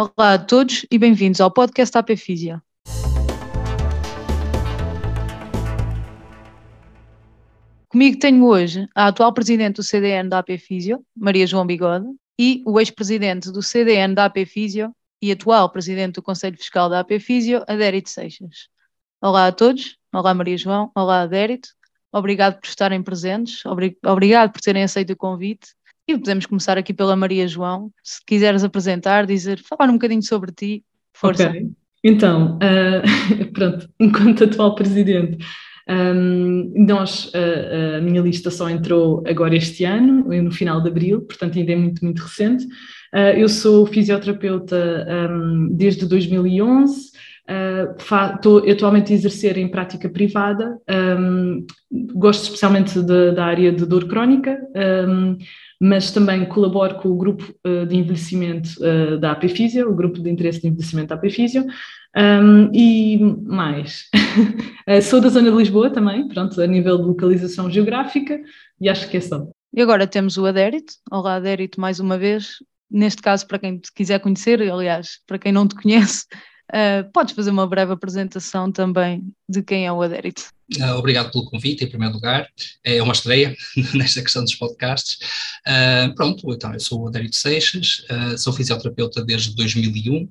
Olá a todos e bem-vindos ao podcast AP Físia. Comigo tenho hoje a atual presidente do CDN da AP Físio, Maria João Bigode, e o ex-presidente do CDN da AP Físio e atual presidente do Conselho Fiscal da AP Físio, Adérito Seixas. Olá a todos, olá Maria João, olá Adérito, obrigado por estarem presentes, obrigado por terem aceito o convite e podemos começar aqui pela Maria João. Se quiseres apresentar, dizer, falar um bocadinho sobre ti, força. Ok, então, uh, pronto, enquanto atual presidente, um, nós, a, a, minha lista só entrou agora este ano, no final de abril, portanto ainda é muito, muito recente. Uh, eu sou fisioterapeuta um, desde 2011, Uh, estou atualmente a exercer em prática privada, um, gosto especialmente de, da área de dor crónica, um, mas também colaboro com o grupo uh, de envelhecimento uh, da AP Físio, o grupo de interesse de envelhecimento da AP Físio, um, e mais. Sou da zona de Lisboa também, pronto, a nível de localização geográfica, e acho que é só. E agora temos o Adérito. Olá, Adérito, mais uma vez. Neste caso, para quem te quiser conhecer, aliás, para quem não te conhece, Uh, podes fazer uma breve apresentação também de quem é o Adérito. Uh, obrigado pelo convite, em primeiro lugar. É uma estreia nesta questão dos podcasts. Uh, pronto, então, eu sou o Adérito Seixas, sou fisioterapeuta desde 2001.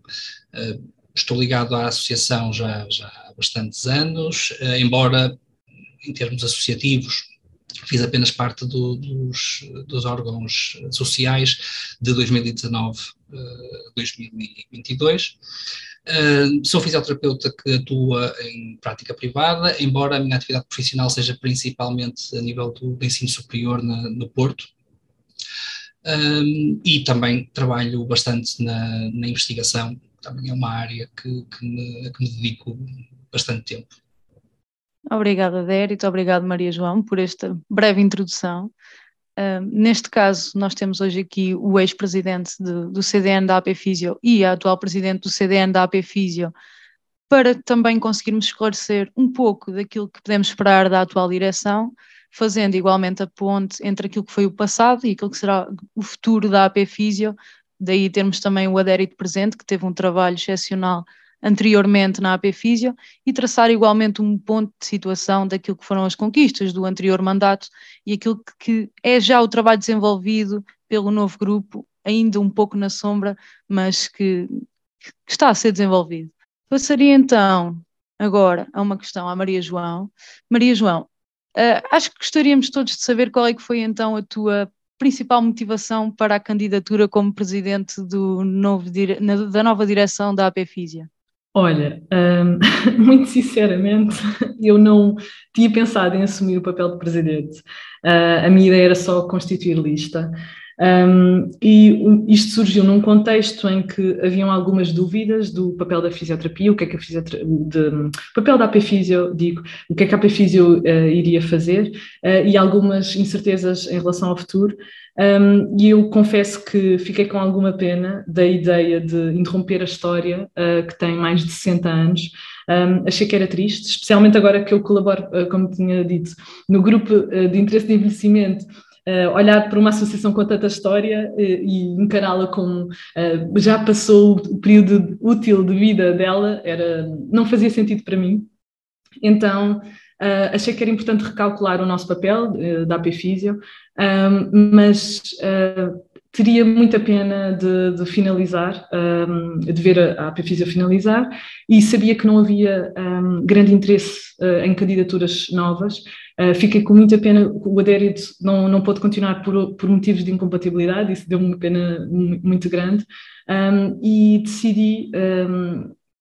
estou ligado à associação já, já há bastantes anos, embora em termos associativos fiz apenas parte do, dos, dos, órgãos sociais de 2019 2022. Sou fisioterapeuta que atua em prática privada, embora a minha atividade profissional seja principalmente a nível do, do ensino superior na, no Porto. Um, e também trabalho bastante na, na, investigação, também é uma área que, que, me, que me dedico bastante tempo. Obrigada, Dérito, obrigado, Maria João, por esta breve introdução. Neste caso, nós temos hoje aqui o ex-presidente do CDN da AP Físio e a atual presidente do CDN da AP Físio, para também conseguirmos esclarecer um pouco daquilo que podemos esperar da atual direção, fazendo igualmente a ponte entre aquilo que foi o passado e aquilo que será o futuro da AP Físio. Daí termos também o Adérito presente, que teve um trabalho excepcional anteriormente na AP Físio e traçar igualmente um ponto de situação daquilo que foram as conquistas do anterior mandato e aquilo que é já o trabalho desenvolvido pelo novo grupo, ainda um pouco na sombra, mas que, que está a ser desenvolvido. Passaria então agora a uma questão à Maria João. Maria João, uh, acho que gostaríamos todos de saber qual é que foi então a tua principal motivação para a candidatura como presidente do novo, da nova direção da AP Físia? Olha, um, muito sinceramente, eu não tinha pensado em assumir o papel de presidente. Uh, a minha ideia era só constituir lista. Um, e isto surgiu num contexto em que haviam algumas dúvidas do papel da fisioterapia, o que é que a fisioterapia, de, papel da AP digo, o que é que a AP uh, iria fazer, uh, e algumas incertezas em relação ao futuro. Um, e eu confesso que fiquei com alguma pena da ideia de interromper a história, uh, que tem mais de 60 anos. Um, achei que era triste, especialmente agora que eu colaboro, uh, como tinha dito, no grupo uh, de interesse de envelhecimento. olhar para uma associação com tanta história e encará-la como já passou o período útil de vida dela, era, não fazia sentido para mim. Então, Uh, achei que era importante recalcular o nosso papel uh, da AP Físio, um, mas uh, teria muita pena de, de finalizar, de ver a, a AP Físio finalizar, e sabia que não havia um, grande interesse em candidaturas novas. fiquei com muita pena, o adérito não, não pôde continuar por, por motivos de incompatibilidade, isso deu-me uma pena muito grande, e decidi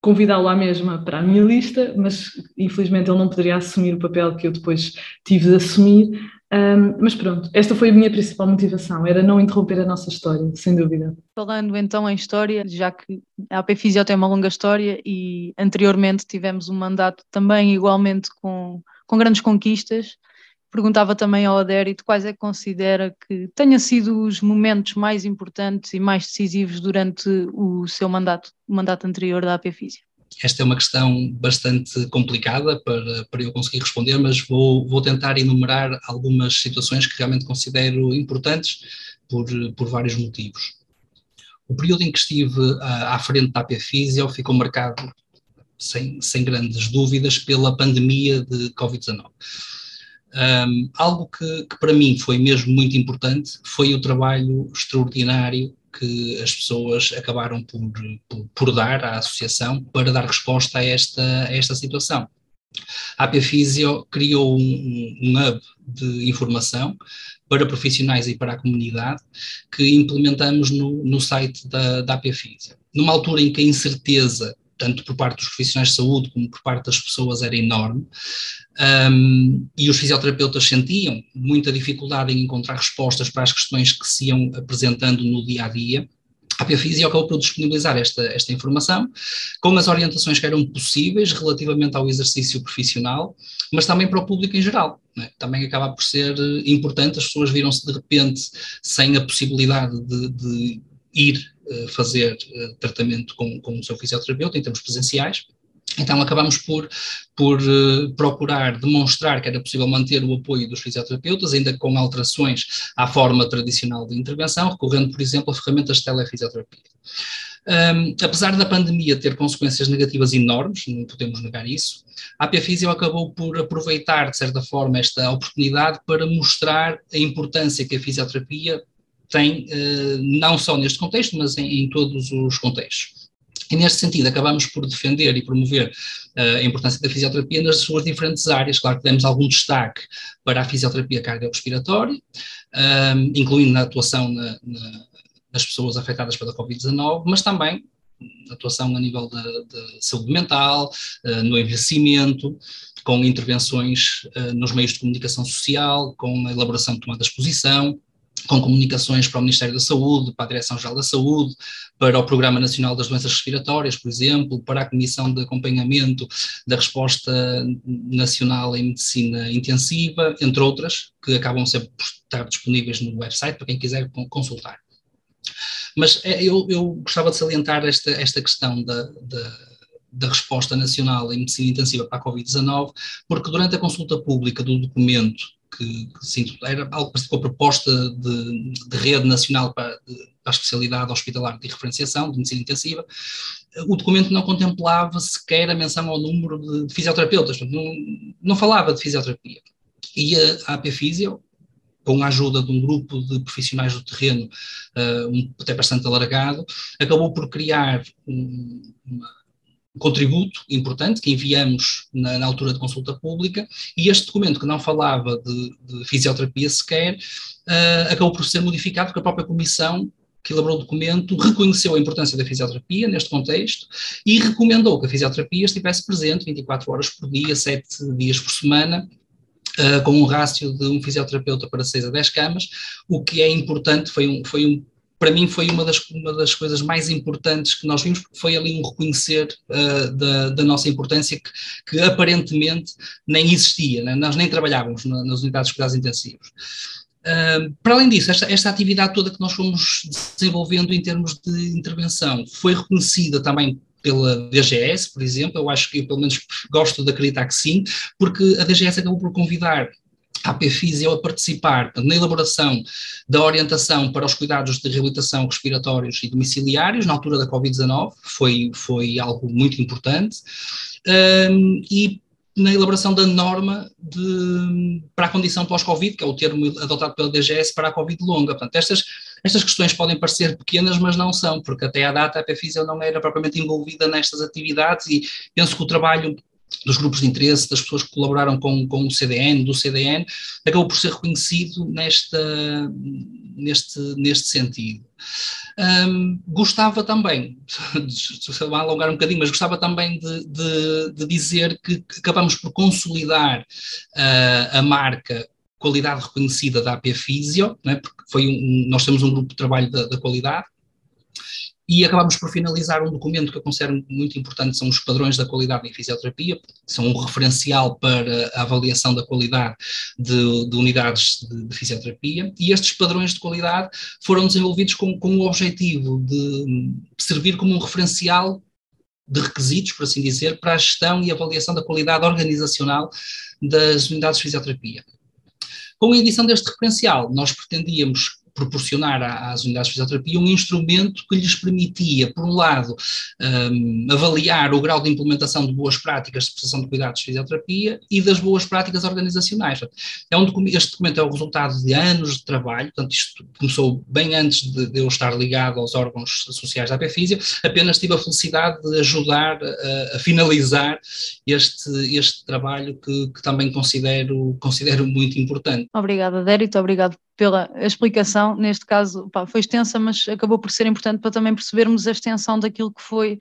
convidá-lo à mesma para a minha lista, mas infelizmente ele não poderia assumir o papel que eu depois tive de assumir. Um, mas pronto, esta foi a minha principal motivação, era não interromper a nossa história, sem dúvida. Falando então em história, já que a AP Fisio tem uma longa história e anteriormente tivemos um mandato também igualmente com, com grandes conquistas, perguntava também ao Adérito quais é que considera que tenham sido os momentos mais importantes e mais decisivos durante o seu mandato, o mandato anterior da AP Físio. Esta é uma questão bastante complicada para, para eu conseguir responder, mas vou, vou tentar enumerar algumas situações que realmente considero importantes por, por vários motivos. O período em que estive à frente da AP Physio ficou marcado, sem, sem grandes dúvidas, pela pandemia de Covid-19. Um, algo que, que, para mim foi mesmo muito importante foi o trabalho extraordinário que as pessoas acabaram por, por, por dar à associação para dar resposta a esta, a esta situação. A AP Physio criou um, um hub de informação para profissionais e para a comunidade que implementamos no, no site da, da Physio. Numa altura em que a incerteza tanto por parte dos profissionais de saúde como por parte das pessoas, era enorme. Um, e os fisioterapeutas sentiam muita dificuldade em encontrar respostas para as questões que se iam apresentando no dia a dia. A PFISIO acabou por disponibilizar esta, esta informação, com as orientações que eram possíveis relativamente ao exercício profissional, mas também para o público em geral. É? Também acaba por ser importante, as pessoas viram-se de repente sem a possibilidade de, de ir fazer uh, tratamento com, com o seu fisioterapeuta em termos presenciais. Então acabamos por, por uh, procurar demonstrar que era possível manter o apoio dos fisioterapeutas, ainda com alterações à forma tradicional de intervenção, recorrendo, por exemplo, a ferramentas de telefisioterapia. Um, apesar da pandemia ter consequências negativas enormes, não podemos negar isso, a APFisio acabou por aproveitar, de certa forma, esta oportunidade para mostrar a importância que a fisioterapia tem, uh, não só neste contexto, mas em, em, todos os contextos. E neste sentido, acabamos por defender e promover uh, a importância da fisioterapia nas suas diferentes áreas. Claro que demos algum destaque para a fisioterapia cardiorrespiratória, um, incluindo na atuação na, na, nas pessoas afetadas pela Covid-19, mas também atuação a nível da saúde mental, uh, no envelhecimento, com intervenções nos meios de comunicação social, com a elaboração de tomada de exposição, com comunicações para o Ministério da Saúde, para a Direção-Geral da Saúde, para o Programa Nacional das Doenças Respiratórias, por exemplo, para a Comissão de Acompanhamento da Resposta Nacional em Medicina Intensiva, entre outras, que acabam sempre por estar disponíveis no website para quem quiser consultar. Mas é, eu, eu gostava de salientar esta, esta questão da, da, da resposta nacional em medicina intensiva para a Covid-19, porque durante a consulta pública do documento que, que era algo parecido com a proposta de, de rede nacional para, de, para, a especialidade hospitalar de referenciação de medicina intensiva, o documento não contemplava sequer a menção ao número de fisioterapeutas, não, não falava de fisioterapia. E a, AP Fisio, com a ajuda de um grupo de profissionais do terreno, uh, um, até bastante alargado, acabou por criar um, uma, contributo importante que enviamos na, na, altura de consulta pública, e este documento, que não falava de, de fisioterapia sequer, uh, acabou por ser modificado porque a própria comissão que elaborou o documento reconheceu a importância da fisioterapia neste contexto e recomendou que a fisioterapia estivesse presente 24 horas por dia, 7 dias por semana, Uh, com um rácio de um fisioterapeuta para 6 a 10 camas, o que é importante, foi um, foi um para mim foi uma das, uma das coisas mais importantes que nós vimos, foi ali um reconhecer uh, da, da, nossa importância que, que aparentemente nem existia, né? nós nem trabalhávamos na, nas unidades de cuidados intensivos. Uh, para além disso, esta, esta, atividade toda que nós fomos desenvolvendo em termos de intervenção foi reconhecida também pela DGS, por exemplo, eu acho que eu pelo menos gosto de acreditar que sim, porque a DGS acabou por convidar a APFISIO a participar na elaboração da orientação para os cuidados de reabilitação respiratórios e domiciliários na altura da Covid-19, foi, foi algo muito importante, um, e na elaboração da norma de, para a condição pós-Covid, que é o termo adotado pela DGS para a Covid longa. Portanto, estas, estas questões podem parecer pequenas, mas não são, porque até à data a PFISIO não era propriamente envolvida nestas atividades e penso que o trabalho dos grupos de interesse, das pessoas que colaboraram com, com o CDN, do CDN, acabou por ser reconhecido nesta, neste, neste sentido. Um, gostava também, vai alongar um bocadinho, mas gostava também de, de, de dizer que, acabamos por consolidar uh, a marca qualidade reconhecida da AP Physio, né, porque foi um, nós temos um grupo de trabalho da, da qualidade, e acabamos por finalizar um documento que eu considero muito importante, são os padrões da qualidade em fisioterapia, são um referencial para a avaliação da qualidade de, de unidades de, de, fisioterapia, e estes padrões de qualidade foram desenvolvidos com, com o objetivo de servir como um referencial de requisitos, por assim dizer, para a gestão e avaliação da qualidade organizacional das unidades de fisioterapia. Com a edição deste referencial, nós pretendíamos proporcionar às unidades de fisioterapia um instrumento que lhes permitia, por um lado, um, avaliar o grau de implementação de boas práticas de prestação de cuidados de fisioterapia e das boas práticas organizacionais. É um documento, este documento é o resultado de anos de trabalho, portanto, isto começou bem antes de, de eu estar ligado aos órgãos sociais da APFísio, apenas tive a felicidade de ajudar a, a finalizar este, este trabalho que, que, também considero, considero muito importante. Obrigada, Dérito, obrigado pela explicação. Neste caso, pá, foi extensa, mas acabou por ser importante para também percebermos a extensão daquilo que foi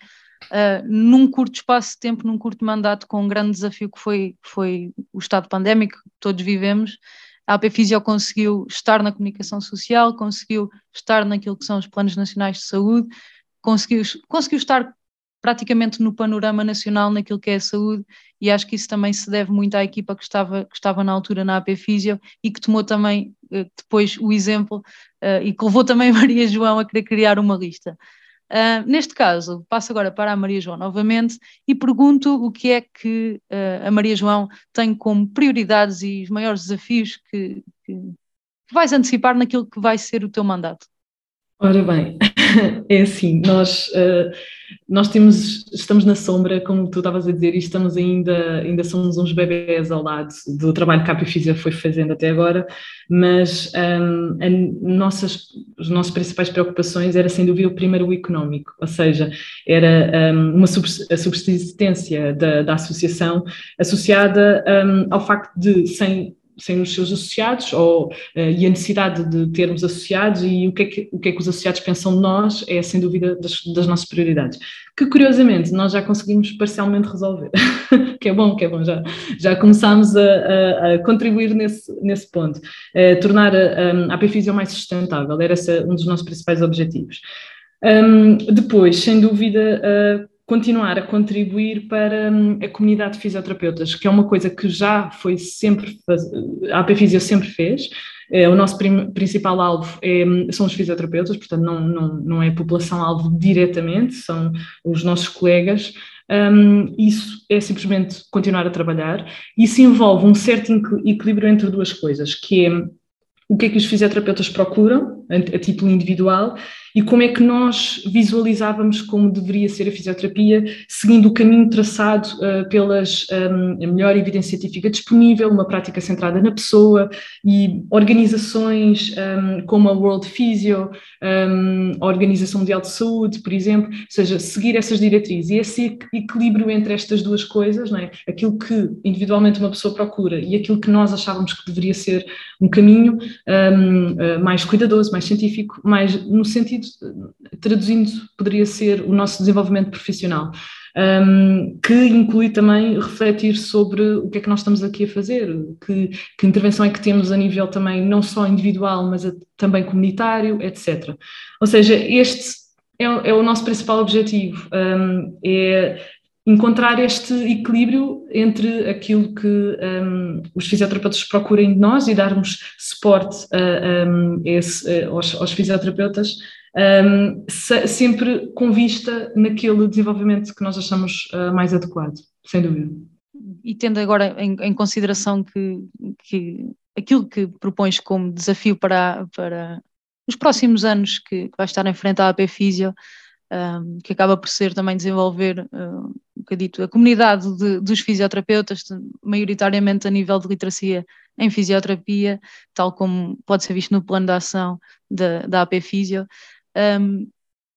Uh, num curto espaço de tempo, num curto mandato, com um grande desafio que foi, foi o estado pandémico que todos vivemos, a AP Fisio conseguiu estar na comunicação social, conseguiu estar naquilo que são os planos nacionais de saúde, conseguiu, conseguiu estar praticamente no panorama nacional naquilo que é a saúde e acho que isso também se deve muito à equipa que estava, que estava na altura na AP Fisio e que tomou também depois o exemplo uh, e que levou também Maria João a querer criar uma lista. Uh, neste caso, passo agora para a Maria João novamente e pergunto o que é que uh, a Maria João tem como prioridades e os maiores desafios que, que vais antecipar naquilo que vai ser o teu mandato. Ora bem, é assim, nós, uh, nós temos, estamos na sombra, como tu estavas a dizer, e estamos ainda, ainda somos uns bebés ao lado do trabalho que a Apifísia foi fazendo até agora, mas um, ehm, nossas, as nossas principais preocupações era sem dúvida o primeiro o económico, ou seja, era um, ehm, uma a subsistência da, da associação associada um, ehm, ao facto de, sem sem os seus associados ou, uh, e a necessidade de termos associados e o que, é que, o que é que os associados pensam de nós é sem dúvida das, das nossas prioridades. Que curiosamente nós já conseguimos parcialmente resolver que é bom, que é bom, já, já começámos a, a, a contribuir nesse, nesse ponto. Uh, tornar a, a APFisio mais sustentável, era esse um dos nossos principais objetivos. Um, depois, sem dúvida uh, continuar a contribuir para hum, a comunidade de fisioterapeutas, que é uma coisa que já foi sempre, a AP Fisio sempre fez, é, o nosso principal alvo é, hum, são os fisioterapeutas, portanto não, não, não é a população-alvo diretamente, são os nossos colegas, um, isso é simplesmente continuar a trabalhar, isso envolve um certo equilíbrio entre duas coisas, que é o que é que os fisioterapeutas procuram, a, título individual, e como é que nós visualizávamos como deveria ser a fisioterapia, seguindo o caminho traçado uh, pelas um, a melhor evidência científica disponível, uma prática centrada na pessoa e organizações um, como a World Physio, um, a Organização Mundial de Saúde, por exemplo, ou seja, seguir essas diretrizes e esse equilíbrio entre estas duas coisas, não é? aquilo que individualmente uma pessoa procura e aquilo que nós achávamos que deveria ser um caminho mais cuidadoso, mais científico, mais no sentido traduzindo, poderia ser o nosso desenvolvimento profissional, um, que inclui também refletir sobre o que é que nós estamos aqui a fazer, que, que intervenção é que temos a nível também não só individual, mas a, também comunitário, etc. Ou seja, este é, é o nosso principal objetivo, um, é encontrar este equilíbrio entre aquilo que um, os fisioterapeutas procurem de nós e darmos suporte a, a esse, aos, aos, fisioterapeutas um, se, sempre com vista naquele desenvolvimento que nós achamos uh, mais adequado, sem dúvida. E tendo agora em, em consideração que, que, aquilo que propões como desafio para, para os próximos anos que vai estar em frente à AP Físio, um, que acaba por ser também desenvolver uh, um bocadito a comunidade de, dos fisioterapeutas, maioritariamente a nível de literacia em fisioterapia, tal como pode ser visto no plano de ação da, da AP Fisio. Um,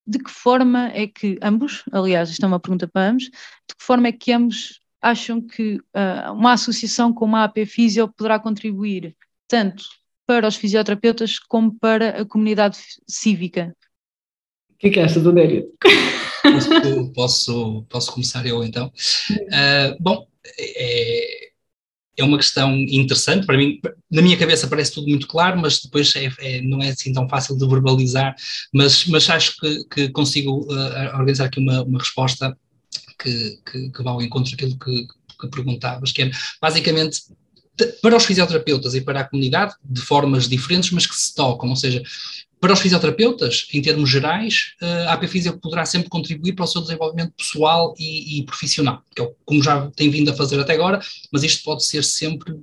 de que forma é que ambos, aliás, isto é uma pergunta para ambos, de que forma é que ambos acham que uh, uma associação como a AP Fisio poderá contribuir tanto para os fisioterapeutas como para a comunidade cívica? O que é que achas, Adélia? Posso, posso, posso começar eu então? Uh, bom, é, é uma questão interessante para mim. Na minha cabeça parece tudo muito claro, mas depois é, é, não é assim tão fácil de verbalizar. Mas, mas acho que, que consigo uh, organizar aqui uma, uma resposta que, que, que vá ao encontro daquilo que, que perguntavas, que é basicamente para os fisioterapeutas e para a comunidade de formas diferentes, mas que se tocam, ou seja, para os fisioterapeutas, em termos gerais, eh, a AP Fisio poderá sempre contribuir para o seu desenvolvimento pessoal e, e, profissional, que é como já tem vindo a fazer até agora, mas isto pode ser sempre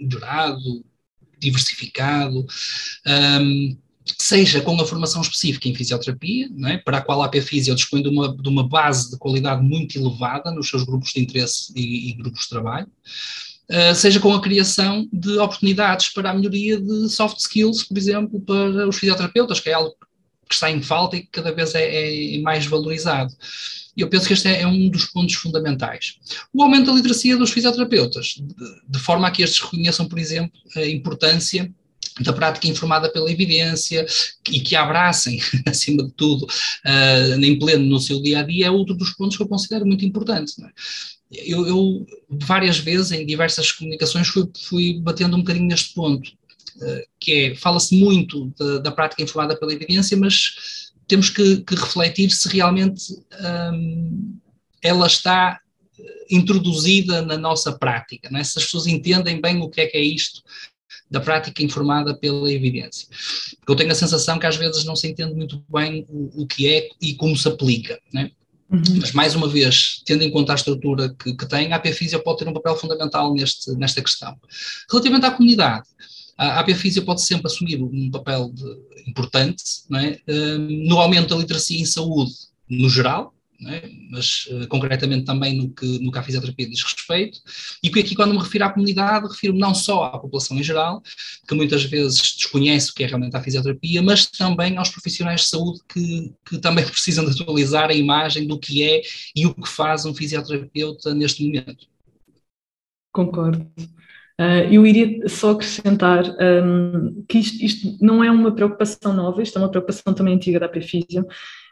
melhorado, diversificado. Um, seja com a formação específica em fisioterapia, é? para a qual a AP Fisio dispõe de uma, de uma base de qualidade muito elevada nos seus grupos de interesse e, e grupos de trabalho, seja com a criação de oportunidades para a melhoria de soft skills, por exemplo, para os fisioterapeutas, que é algo que está em falta e que cada vez é, é mais valorizado. Eu penso que este é, é, um dos pontos fundamentais. O aumento da literacia dos fisioterapeutas, de, de forma a que estes reconheçam, por exemplo, a importância da prática informada pela evidência e que abracem, acima de tudo, uh, em pleno no seu dia a dia, é outro dos pontos que eu considero muito importante. É? Eu, eu, várias vezes, em diversas comunicações, fui, fui batendo um bocadinho neste ponto, uh, que é, fala-se muito da, prática informada pela evidência, mas temos que, que refletir se realmente um, ela está introduzida na nossa prática, é? se as pessoas entendem bem o que é que é isto da prática informada pela evidência. Eu tenho a sensação que às vezes não se entende muito bem o, o que é e como se aplica, né? Uhum. Mas, mais uma vez, tendo em conta a estrutura que, que tem, a AP Físio pode ter um papel fundamental neste, nesta questão. Relativamente à comunidade, a AP Físio pode sempre assumir um papel de, importante é? um, no aumento da literacia em saúde no geral, é? mas uh, concretamente também no que, no que a fisioterapia diz respeito, e que aqui quando me refiro à comunidade, refiro não só à população em geral, que muitas vezes desconhece o que é realmente a fisioterapia, mas também aos profissionais de saúde que, que também precisam de atualizar a imagem do que é e o que faz um fisioterapeuta neste momento. Concordo. Uh, eu iria só acrescentar um, que isto, isto, não é uma preocupação nova, isto é uma preocupação também antiga da PFISIO,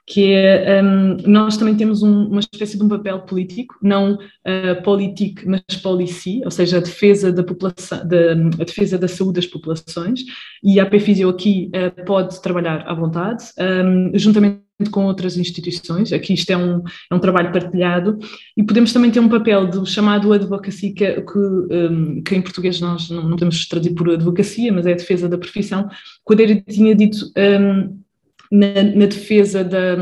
que é, um, nós também temos um, uma espécie de um papel político, não uh, mas policy, ou seja, a defesa da população, da, a defesa da saúde das populações, e a PFISIO aqui uh, pode trabalhar à vontade, um, juntamente com outras instituições, aqui isto é um, é um trabalho partilhado, e podemos também ter um papel do chamado advocacy, que, que, um, que em português nós não, não podemos traduzir por advocacia, mas é a defesa da profissão, quando ele tinha dito um, na, na defesa da,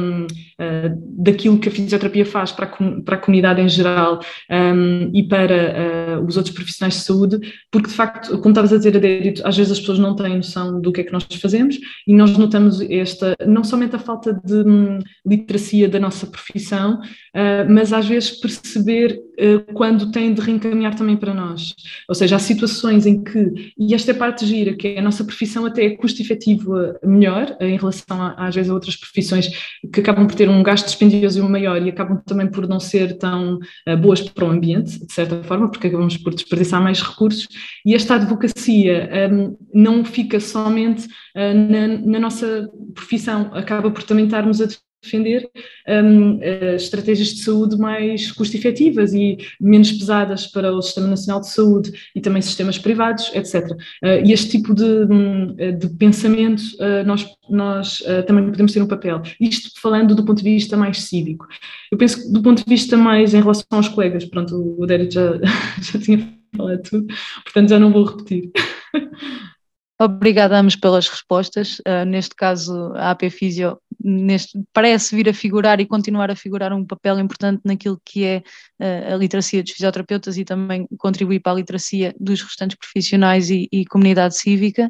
daquilo que a fisioterapia faz para a, para a comunidade em geral um, e para uh, os outros profissionais de saúde, porque de facto, como estavas a dizer, Adérito, às vezes as pessoas não têm noção do que é que nós fazemos e nós notamos esta, não somente a falta de um, literacia da nossa profissão, uh, mas às vezes perceber quando tem de reencaminhar também para nós. Ou seja, há situações em que, e esta é parte gira, que é a nossa profissão até é custo-efetiva melhor em relação a, às vezes a outras profissões que acabam por ter um gasto dispendioso maior e acabam também por não ser tão uh, boas para o ambiente, de certa forma, porque acabamos por desperdiçar mais recursos. E esta advocacia um, não fica somente uh, na, na, nossa profissão, acaba por também estarmos a defender um, eh, estratégias de saúde mais custo-efetivas e menos pesadas para o Sistema Nacional de Saúde e também sistemas privados, etc. Uh, eh, e este tipo de, hum, de pensamento uh, nós, nós uh, também podemos ter um papel. Isto falando do ponto de vista mais cívico. Eu penso que do ponto de vista mais em relação aos colegas, pronto, o Derek já, já tinha falado tudo, portanto já não vou repetir. Obrigada ambos pelas respostas. Neste caso, a AP Fisio neste, parece vir a figurar e continuar a figurar um papel importante naquilo que é uh, a literacia dos fisioterapeutas e também contribuir para a literacia dos restantes profissionais e, e comunidade cívica.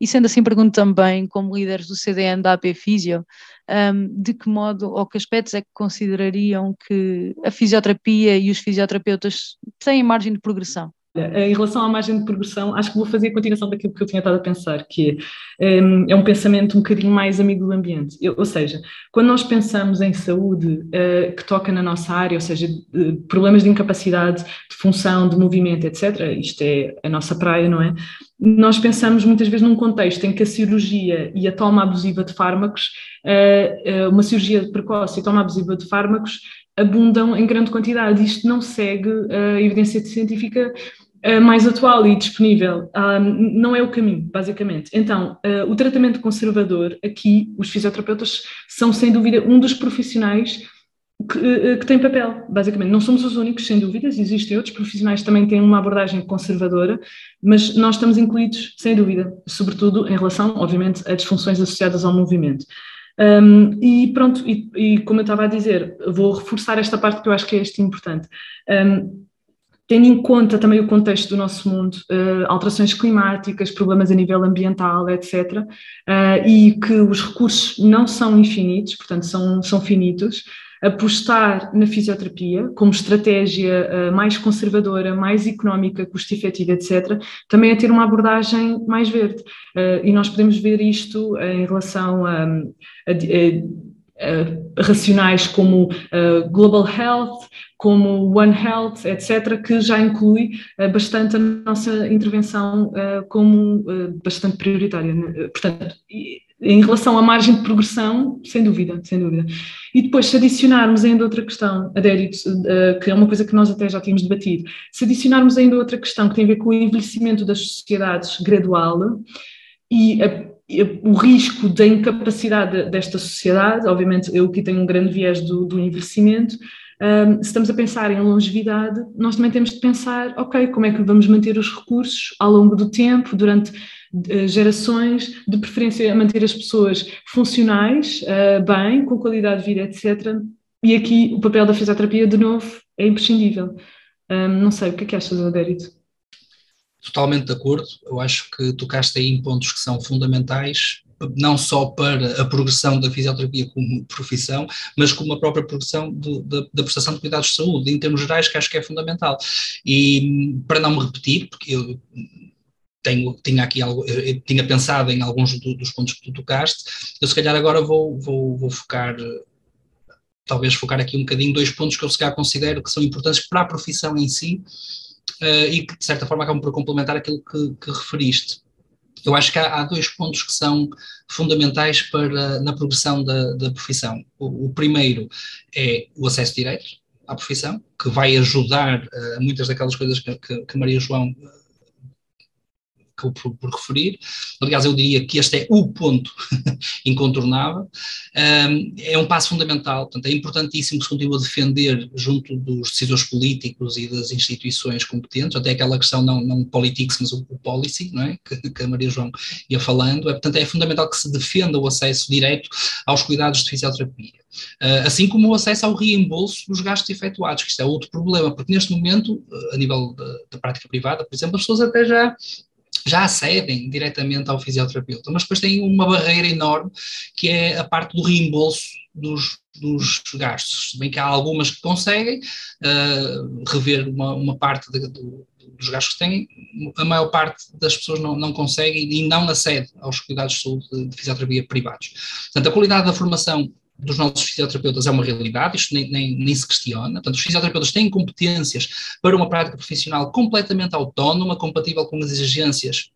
E sendo assim, pergunto também, como líderes do CDN da AP Fisio, um, de que modo ou que aspectos é que considerariam que a fisioterapia e os fisioterapeutas têm margem de progressão? Em relação à margem de progressão, acho que vou fazer a continuação daquilo que eu tinha estado a pensar, que é, hum, é um pensamento um bocadinho mais amigo do ambiente. Ou seja, quando nós pensamos em saúde uh, que toca na nossa área, ou seja, de, problemas de incapacidade, de função, de movimento, etc., isto é a nossa praia, não é? Nós pensamos muitas vezes num contexto em que a cirurgia e a toma abusiva de fármacos, uh, uma cirurgia precoce e toma abusiva de fármacos, abundam em grande quantidade. Isto não segue a evidência científica uh, mais atual e disponível. Uh, não é o caminho, basicamente. Então, uh, o tratamento conservador, aqui, os fisioterapeutas são, sem dúvida, um dos profissionais que, que tem papel, basicamente. Não somos os únicos, sem dúvidas, existem outros profissionais que também têm uma abordagem conservadora, mas nós estamos incluídos, sem dúvida, sobretudo em relação, obviamente, a disfunções associadas ao movimento. Um, e pronto, e, e, como eu estava a dizer, vou reforçar esta parte que eu acho que é este importante. Um, tendo em conta também o contexto do nosso mundo, uh, alterações climáticas, problemas a nível ambiental, etc., uh, e que os recursos não são infinitos, portanto, são, são finitos, apostar na fisioterapia como estratégia uh, mais conservadora, mais económica, custo-efetiva, etc., também é ter uma abordagem mais verde. e nós podemos ver isto em relação a, a, a Uh, racionais como Global Health, como One Health, etc., que já inclui bastante a nossa intervenção como bastante prioritária. Né? Portanto, em relação à margem de progressão, sem dúvida, sem dúvida. E depois, se adicionarmos ainda outra questão, Adérito, que é uma coisa que nós até já tínhamos debatido, se adicionarmos ainda outra questão que tem a ver com o envelhecimento das sociedades gradual e a o risco da incapacidade desta sociedade, obviamente eu aqui tenho um grande viés do, do envelhecimento, um, se estamos a pensar em longevidade, nós também temos de pensar, ok, como é que vamos manter os recursos ao longo do tempo, durante uh, gerações, de preferência a manter as pessoas funcionais, uh, bem, com qualidade de vida, etc. E aqui o papel da fisioterapia, de novo, é imprescindível. Um, não sei, o que é que achas, Adérito? Totalmente de acordo. Eu acho que tocaste aí em pontos que são fundamentais, não só para a progressão da fisioterapia como profissão, mas como a própria progressão de, de, da prestação de cuidados de saúde, em termos gerais, que acho que é fundamental. E para não me repetir, porque eu tenho, tinha aqui algo, tinha pensado em alguns do, dos pontos que tu tocaste, eu se calhar agora vou, vou, vou focar talvez focar aqui um bocadinho dois pontos que eu se calhar considero que são importantes para a profissão em si uh, e que, de certa forma, acabam por complementar aquilo que, que referiste. Eu acho que há, há, dois pontos que são fundamentais para, na progressão da, da profissão. O, o, primeiro é o acesso direto à profissão, que vai ajudar uh, muitas daquelas coisas que, que, que Maria João por, por, referir. Aliás, eu diria que este é o ponto incontornável. Um, é um passo fundamental, portanto, é importantíssimo que se continue a defender junto dos decisores políticos e das instituições competentes, até aquela questão não, não politics, mas o, o policy, não é? que, que, a Maria João ia falando. É, portanto, é fundamental que se defenda o acesso direto aos cuidados de fisioterapia. Uh, assim como o acesso ao reembolso dos gastos efetuados, que isto é outro problema, porque neste momento, a nível da prática privada, por exemplo, as pessoas até já já acedem diretamente ao fisioterapeuta, mas depois têm uma barreira enorme que é a parte do reembolso dos, dos gastos. Se bem que há algumas que conseguem uh, rever uma, uma parte de, do, dos gastos que têm, a maior parte das pessoas não, não consegue e não acede aos cuidados de saúde de fisioterapia privados. Portanto, a qualidade da formação dos nossos fisioterapeutas é uma realidade, isto nem, nem, nem, se questiona. Portanto, os fisioterapeutas têm competências para uma prática profissional completamente autónoma, compatível com as exigências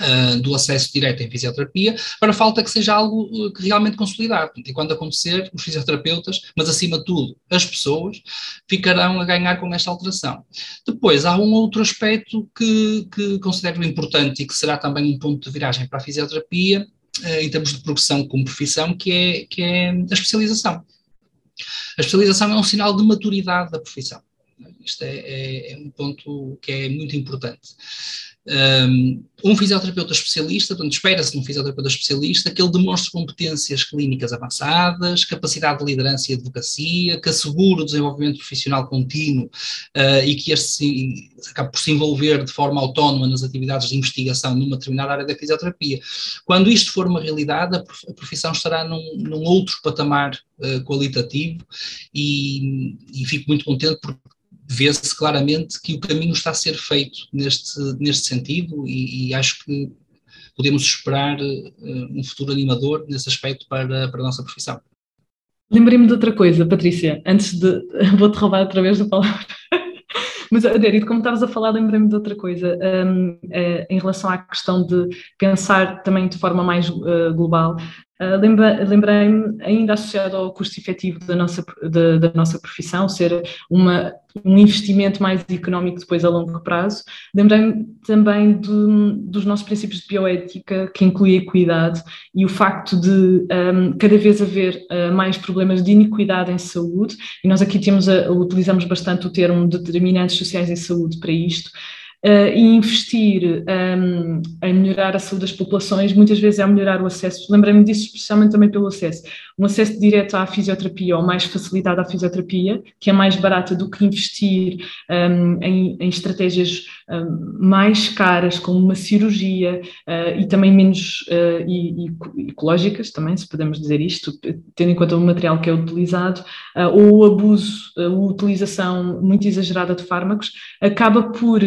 uh, do acesso direto em fisioterapia, para falta que seja algo uh, que realmente consolidado. E quando acontecer, os fisioterapeutas, mas acima de tudo as pessoas, ficarão a ganhar com esta alteração. Depois, há um outro aspecto que, que considero importante e que será também um ponto de viragem para a fisioterapia, em termos de progressão como profissão, que é, que é a especialização. A especialização é um sinal de maturidade da profissão. Isto é, é, é um ponto que é muito importante um fisioterapeuta especialista, portanto, espera-se um fisioterapeuta especialista que ele demonstre competências clínicas avançadas, capacidade de liderança e advocacia, que assegure o desenvolvimento profissional contínuo uh, e que este se, acabe por se envolver de forma autónoma nas atividades de investigação numa determinada área da fisioterapia. Quando isto for uma realidade, a profissão estará num, num outro patamar uh, qualitativo e, e fico muito contente porque vê-se claramente que o caminho está a ser feito neste, neste sentido e, e acho que podemos esperar uh, um futuro animador nesse aspecto para, para a nossa profissão. Lembrei-me de outra coisa, Patrícia, antes de. Vou-te roubar outra vez a palavra. Mas, Adérito, como estavas a falar, lembrei-me de outra coisa, um, é, em relação à questão de pensar também de forma mais uh, global. Uh, Lembrei-me, ainda associado ao custo efetivo da nossa, da, da nossa profissão, ser uma, um investimento mais económico depois a longo prazo, lembrei-me também de, dos nossos princípios de bioética, que inclui a equidade e o facto de um, cada vez haver uh, mais problemas de iniquidade em saúde, e nós aqui temos a, utilizamos bastante o termo determinantes sociais em saúde para isto, e investir um, em melhorar a saúde das populações, muitas vezes é melhorar o acesso. Lembrei-me disso especialmente também pelo acesso. Um acesso direto à fisioterapia ou mais facilitado à fisioterapia, que é mais barata do que investir um, em, em, estratégias um, mais caras, como uma cirurgia, uh, e também menos uh, e, e, ecológicas, também, se podemos dizer isto, tendo em conta o material que é utilizado, ou o abuso, a utilização muito exagerada de fármacos, acaba por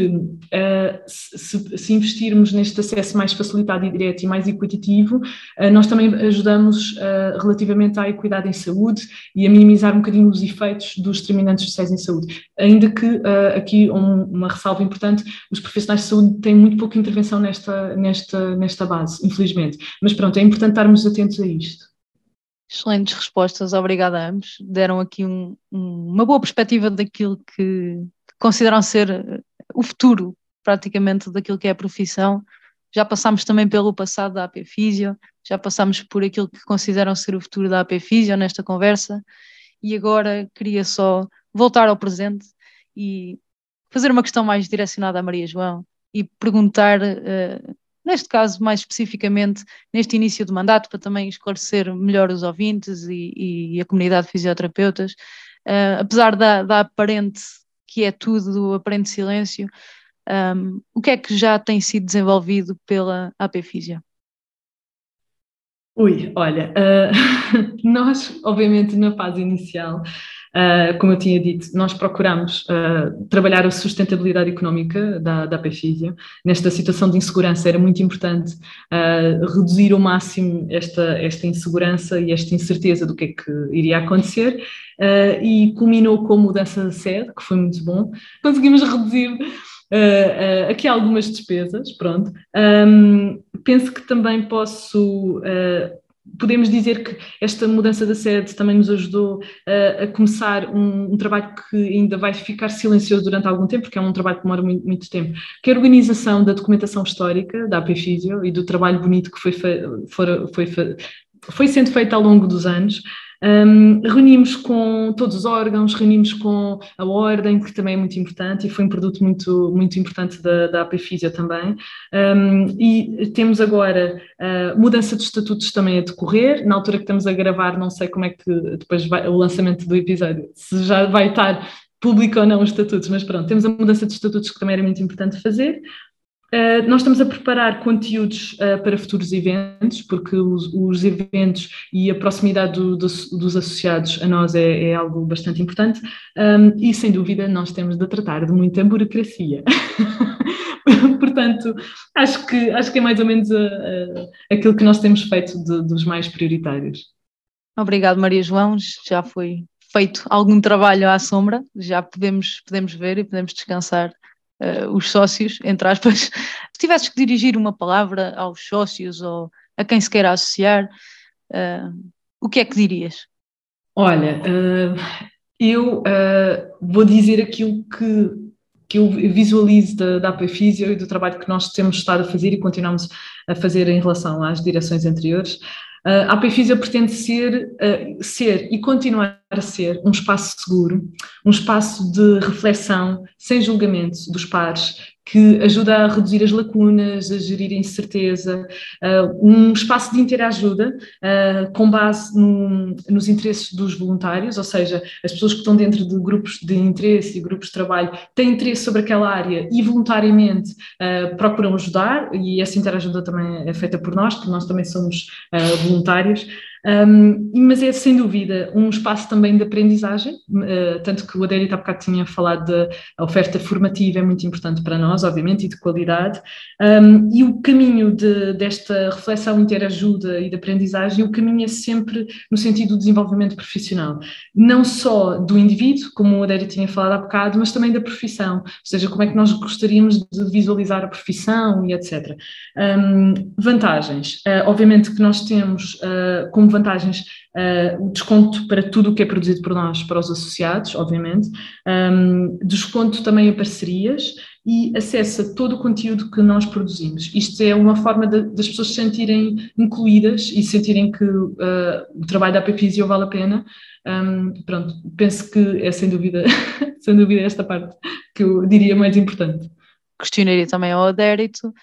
uh, se, se, investirmos neste acesso mais facilitado e direto e mais equitativo, uh, nós também ajudamos uh, relativamente à equidade em saúde e a minimizar um bocadinho os efeitos dos determinantes sociais em saúde. Ainda que aqui um, uma ressalva importante, os profissionais de saúde têm muito pouca intervenção nesta, nesta, nesta base, infelizmente. Mas pronto, é importante estarmos atentos a isto. Excelentes respostas, obrigada a ambos. Deram aqui um, um, uma boa perspectiva daquilo que consideram ser o futuro, praticamente, daquilo que é a profissão. Já passámos também pelo passado da AP Físio, já passámos por aquilo que consideram ser o futuro da AP Físio nesta conversa, e agora queria só voltar ao presente e fazer uma questão mais direcionada à Maria João e perguntar, uh, neste caso mais especificamente, neste início de mandato, para também esclarecer melhor os ouvintes e, e a comunidade de fisioterapeutas, uh, apesar da, da aparente quietude, do aparente silêncio. Um, o que é que já tem sido desenvolvido pela AP Físio? Ui, olha, uh, nós, obviamente, na fase inicial, uh, como eu tinha dito, nós procuramos uh, trabalhar a sustentabilidade económica da, da PFISIA. Nesta situação de insegurança era muito importante reduzir ao máximo esta, esta insegurança e esta incerteza do que é que iria acontecer e culminou com a mudança de sede, que foi muito bom. Conseguimos reduzir Uh, uh, aqui algumas despesas, pronto. Um, penso que também posso. Uh, podemos dizer que esta mudança da sede também nos ajudou a começar um, um, trabalho que ainda vai ficar silencioso durante algum tempo, porque é um trabalho que demora muito, muito tempo, que é a organização da documentação histórica da AP Physio e do trabalho bonito que foi, foi, foi, foi sendo feito ao longo dos anos. Um, reunimos com todos os órgãos, reunimos com a Ordem, que também é muito importante e foi um produto muito, muito importante da, da AP Físio também. Um, e temos agora uh, mudança de estatutos também a decorrer. Na altura que estamos a gravar, não sei como é que depois vai, o lançamento do episódio, se já vai estar público ou não os estatutos, mas pronto, temos a mudança de estatutos que também era muito importante fazer. Uh, nós estamos a preparar conteúdos uh, para futuros eventos, porque os, os eventos e a proximidade do, do, dos associados a nós é, é algo bastante importante um, e, sem dúvida, nós temos de tratar de muita burocracia. Portanto, acho que, acho que é mais ou menos uh, aquilo que nós temos feito de, dos mais prioritários. Obrigado, Maria João. Já foi feito algum trabalho à sombra, já podemos, podemos ver e podemos descansar uh, os sócios, entre aspas, se tivesses que dirigir uma palavra aos sócios ou a quem se queira associar, uh, o que é que dirias? Olha, uh, eu vou dizer aquilo que, que eu visualizo da, da APFísio e do trabalho que nós temos estado a fazer e continuamos a fazer em relação às direções anteriores. A APFísio pretende ser, ser e continuar a ser um espaço seguro, um espaço de reflexão sem julgamento dos pares, que ajuda a reduzir as lacunas, a gerir a incerteza, uh, um espaço de interajuda uh, com base no, nos interesses dos voluntários, ou seja, as pessoas que estão dentro de grupos de interesse e grupos de trabalho têm interesse sobre aquela área e voluntariamente uh, procuram ajudar, e essa interajuda também é feita por nós, porque nós também somos voluntários. Um, mas é sem dúvida um espaço também de aprendizagem, uh, tanto que o Adélio há bocado tinha falado da oferta formativa, é muito importante para nós, obviamente, e de qualidade. Um, e o caminho de, desta reflexão interajuda e de aprendizagem, o caminho é sempre no sentido do desenvolvimento profissional, não só do indivíduo, como o Adélio tinha falado há bocado, mas também da profissão, ou seja, como é que nós gostaríamos de visualizar a profissão e etc. Um, vantagens, uh, obviamente que nós temos uh, como vantagens uh, o desconto para tudo o que é produzido por nós, para os associados, obviamente, um, desconto também a parcerias e acesso a todo o conteúdo que nós produzimos. Isto é uma forma de, das pessoas se sentirem incluídas e sentirem que uh, o trabalho da Pepizio vale a pena. Um, pronto, penso que é sem dúvida, sem dúvida esta parte que eu diria mais importante. questionaria também ao Adérito,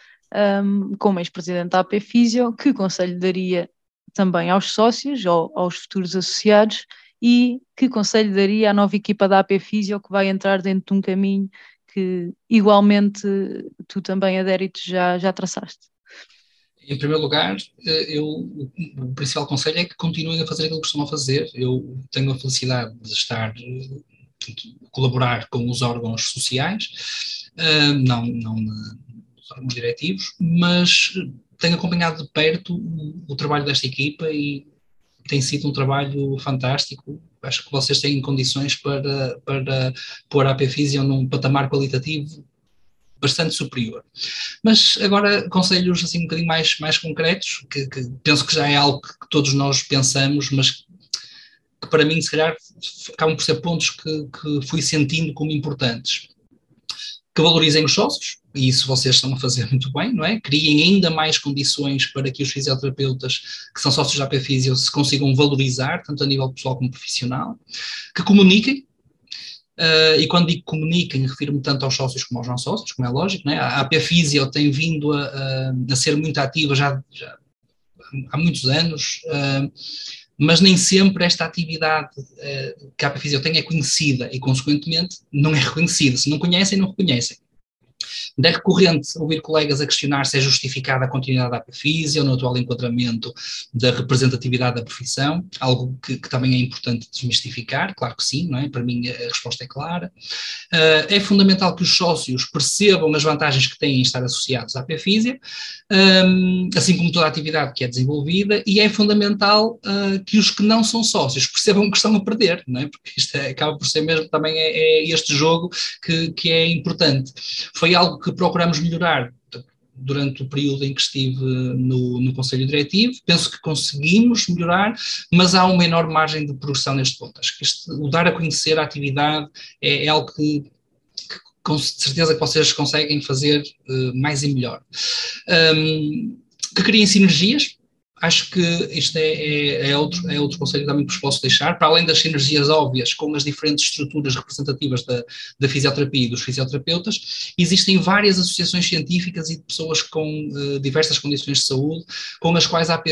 um, como ex-presidente da AP Físio, que conselho daria também aos sócios ou aos futuros associados e que conselho daria à nova equipa da AP Físio que vai entrar dentro de um caminho que igualmente tu também, Adérito, já, já traçaste? Em primeiro lugar, eh, eu, o principal conselho é que continuem a fazer aquilo que costumam fazer. Eu tenho a felicidade de estar, colaborar com os órgãos sociais, eh, não, não nos órgãos diretivos, mas tenho acompanhado de perto o, o trabalho desta equipa e tem sido um trabalho fantástico. Acho que vocês têm condições para, para pôr a AP Physio num patamar qualitativo bastante superior. Mas agora conselhos assim um bocadinho mais, mais concretos, que, que penso que já é algo que todos nós pensamos, mas que para mim se calhar acabam por ser pontos que, que fui sentindo como importantes. Que valorizem os sócios, e isso vocês estão a fazer muito bem, não é? Criem ainda mais condições para que os fisioterapeutas que são sócios da AP Fisio se consigam valorizar, tanto a nível pessoal como profissional, que comuniquem, Uh, e quando digo comuniquem, refiro-me tanto aos sócios como aos não sócios, como é lógico, né? a AP Physio tem vindo a, a, ser muito ativa já, já, há muitos anos, uh, mas nem sempre esta atividade uh, que a AP Physio tem é conhecida e, consequentemente, não é reconhecida. Se não conhecem, não reconhecem. É recorrente ouvir colegas a questionar se é justificada a continuidade da APFISIA ou no atual enquadramento da representatividade da profissão, algo que, que, também é importante desmistificar, claro que sim, não é? para mim a resposta é clara. Uh, é fundamental que os sócios percebam as vantagens que têm em estar associados à APFISIA, um, assim como toda a atividade que é desenvolvida, e é fundamental uh, que os que não são sócios percebam que estão a perder, não é? porque isto é, acaba por ser mesmo também é, é este jogo que, que é importante. Foi algo que procuramos melhorar durante o período em que estive no, no Conselho Diretivo. Penso que conseguimos melhorar, mas há uma enorme margem de progressão neste ponto. Acho que este, o dar a conhecer a atividade é, é algo que, com certeza que vocês conseguem fazer uh, mais e melhor. Um, que criem sinergias, acho que isto é, é, é, outro, é outro conselho também que vos posso deixar, para além das sinergias óbvias com as diferentes estruturas representativas da, da fisioterapia e dos fisioterapeutas, existem várias associações científicas e de pessoas com uh, diversas condições de saúde, com as quais a AP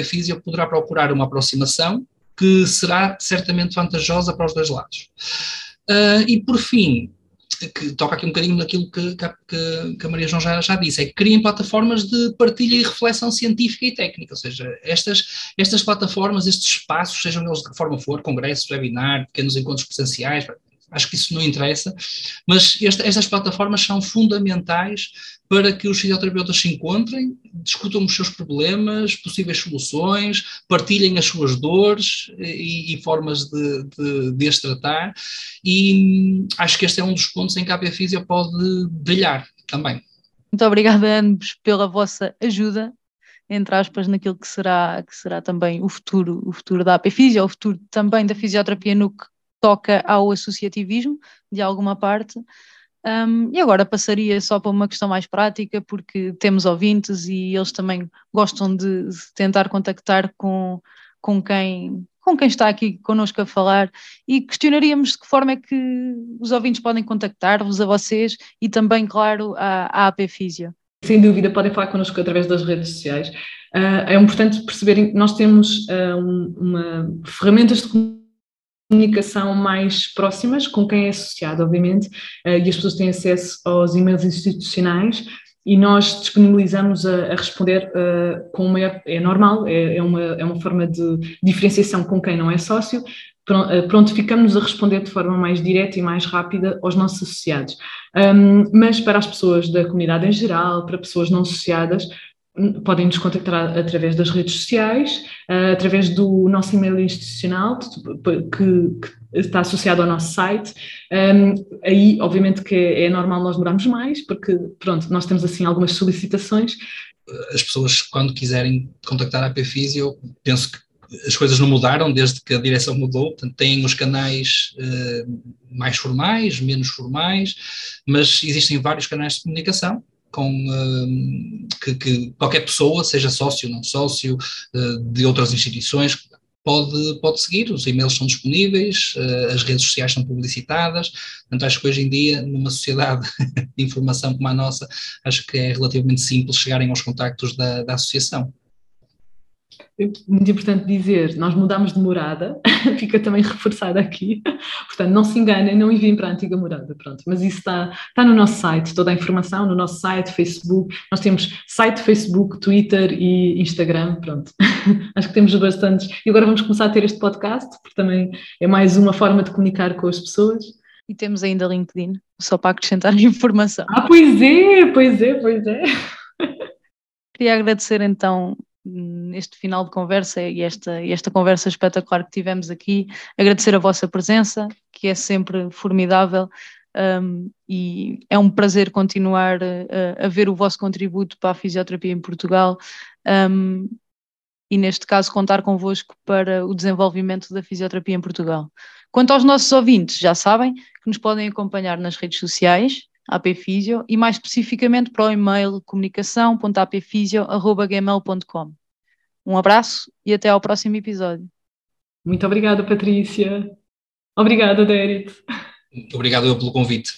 poderá procurar uma aproximação que será certamente vantajosa para os dois lados. Uh, e por fim, que toca aqui um bocadinho naquilo que, que, que a Maria João já, já disse, é que criem plataformas de partilha e reflexão científica e técnica, ou seja, estas, estas plataformas, estes espaços, sejam eles de que forma for, congressos, webinar, pequenos encontros presenciais, acho que isso não interessa, mas esta, estas plataformas são fundamentais para que os fisioterapeutas se encontrem, discutam os seus problemas, possíveis soluções, partilhem as suas dores e, e formas de, de, de, as tratar, e acho que este é um dos pontos em que a AP Físio pode brilhar também. Muito obrigada ambos pela vossa ajuda entre aspas, naquilo que será, que será também o futuro, o futuro da AP Físio, o futuro também da fisioterapia no que toca ao associativismo, de alguma parte. Um, e agora passaria só para uma questão mais prática, porque temos ouvintes e eles também gostam de, tentar contactar com, com, quem, com quem está aqui connosco a falar e questionaríamos de que forma é que os ouvintes podem contactar-vos a vocês e também, claro, a AP Físio. Sem dúvida, podem falar connosco através das redes sociais. Uh, é importante perceberem que nós temos uh, uma, ferramentas de comunicação mais próximas com quem é associado, obviamente, eh, e as pessoas têm acesso aos e-mails institucionais e nós disponibilizamos a, a responder uh, com maior, é normal, é, é, uma, é uma forma de diferenciação com quem não é sócio, pronto, ficamos a responder de forma mais direta e mais rápida aos nossos associados. Um, mas para as pessoas da comunidade em geral, para pessoas não associadas, podem nos contactar através das redes sociais, uh, através do nosso e-mail institucional, que, está associado ao nosso site. Um, aí, obviamente, que é, é normal nós demorarmos mais, porque, pronto, nós temos assim algumas solicitações. As pessoas, quando quiserem contactar a PFIS, eu penso que as coisas não mudaram desde que a direção mudou, portanto, têm os canais uh, mais formais, menos formais, mas existem vários canais de comunicação com uh, que, que, qualquer pessoa, seja sócio ou não sócio, uh, de outras instituições, pode, pode seguir, os e-mails são disponíveis, uh, as redes sociais são publicitadas, portanto acho que hoje em dia, numa sociedade de informação como a nossa, acho que é relativamente simples chegarem aos contactos da, da associação muito importante dizer, nós mudamos de morada, fica também reforçado aqui, portanto não se enganem, não enviem para a antiga morada, pronto, mas isso está, está no nosso site, toda a informação no nosso site, Facebook, nós temos site, Facebook, Twitter e Instagram, pronto, acho que temos bastantes, e agora vamos começar a ter este podcast, porque também é mais uma forma de comunicar com as pessoas. E temos ainda LinkedIn, só para acrescentar informação. Ah, pois é, pois é, pois é. Queria agradecer então neste final de conversa e esta, esta conversa espetacular que tivemos aqui. Agradecer a vossa presença, que é sempre formidável. Um, e é um prazer continuar a, a, ver o vosso contributo para a fisioterapia em Portugal um, e, neste caso, contar convosco para o desenvolvimento da fisioterapia em Portugal. Quanto aos nossos ouvintes, já sabem que nos podem acompanhar nas redes sociais, apfisio e mais especificamente para o e-mail comunicação.apfisio.gmail.com. Um abraço e até ao próximo episódio. Muito obrigada, Patrícia. Obrigada, Derek. Obrigado eu pelo convite.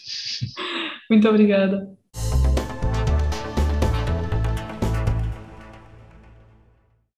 Muito obrigada.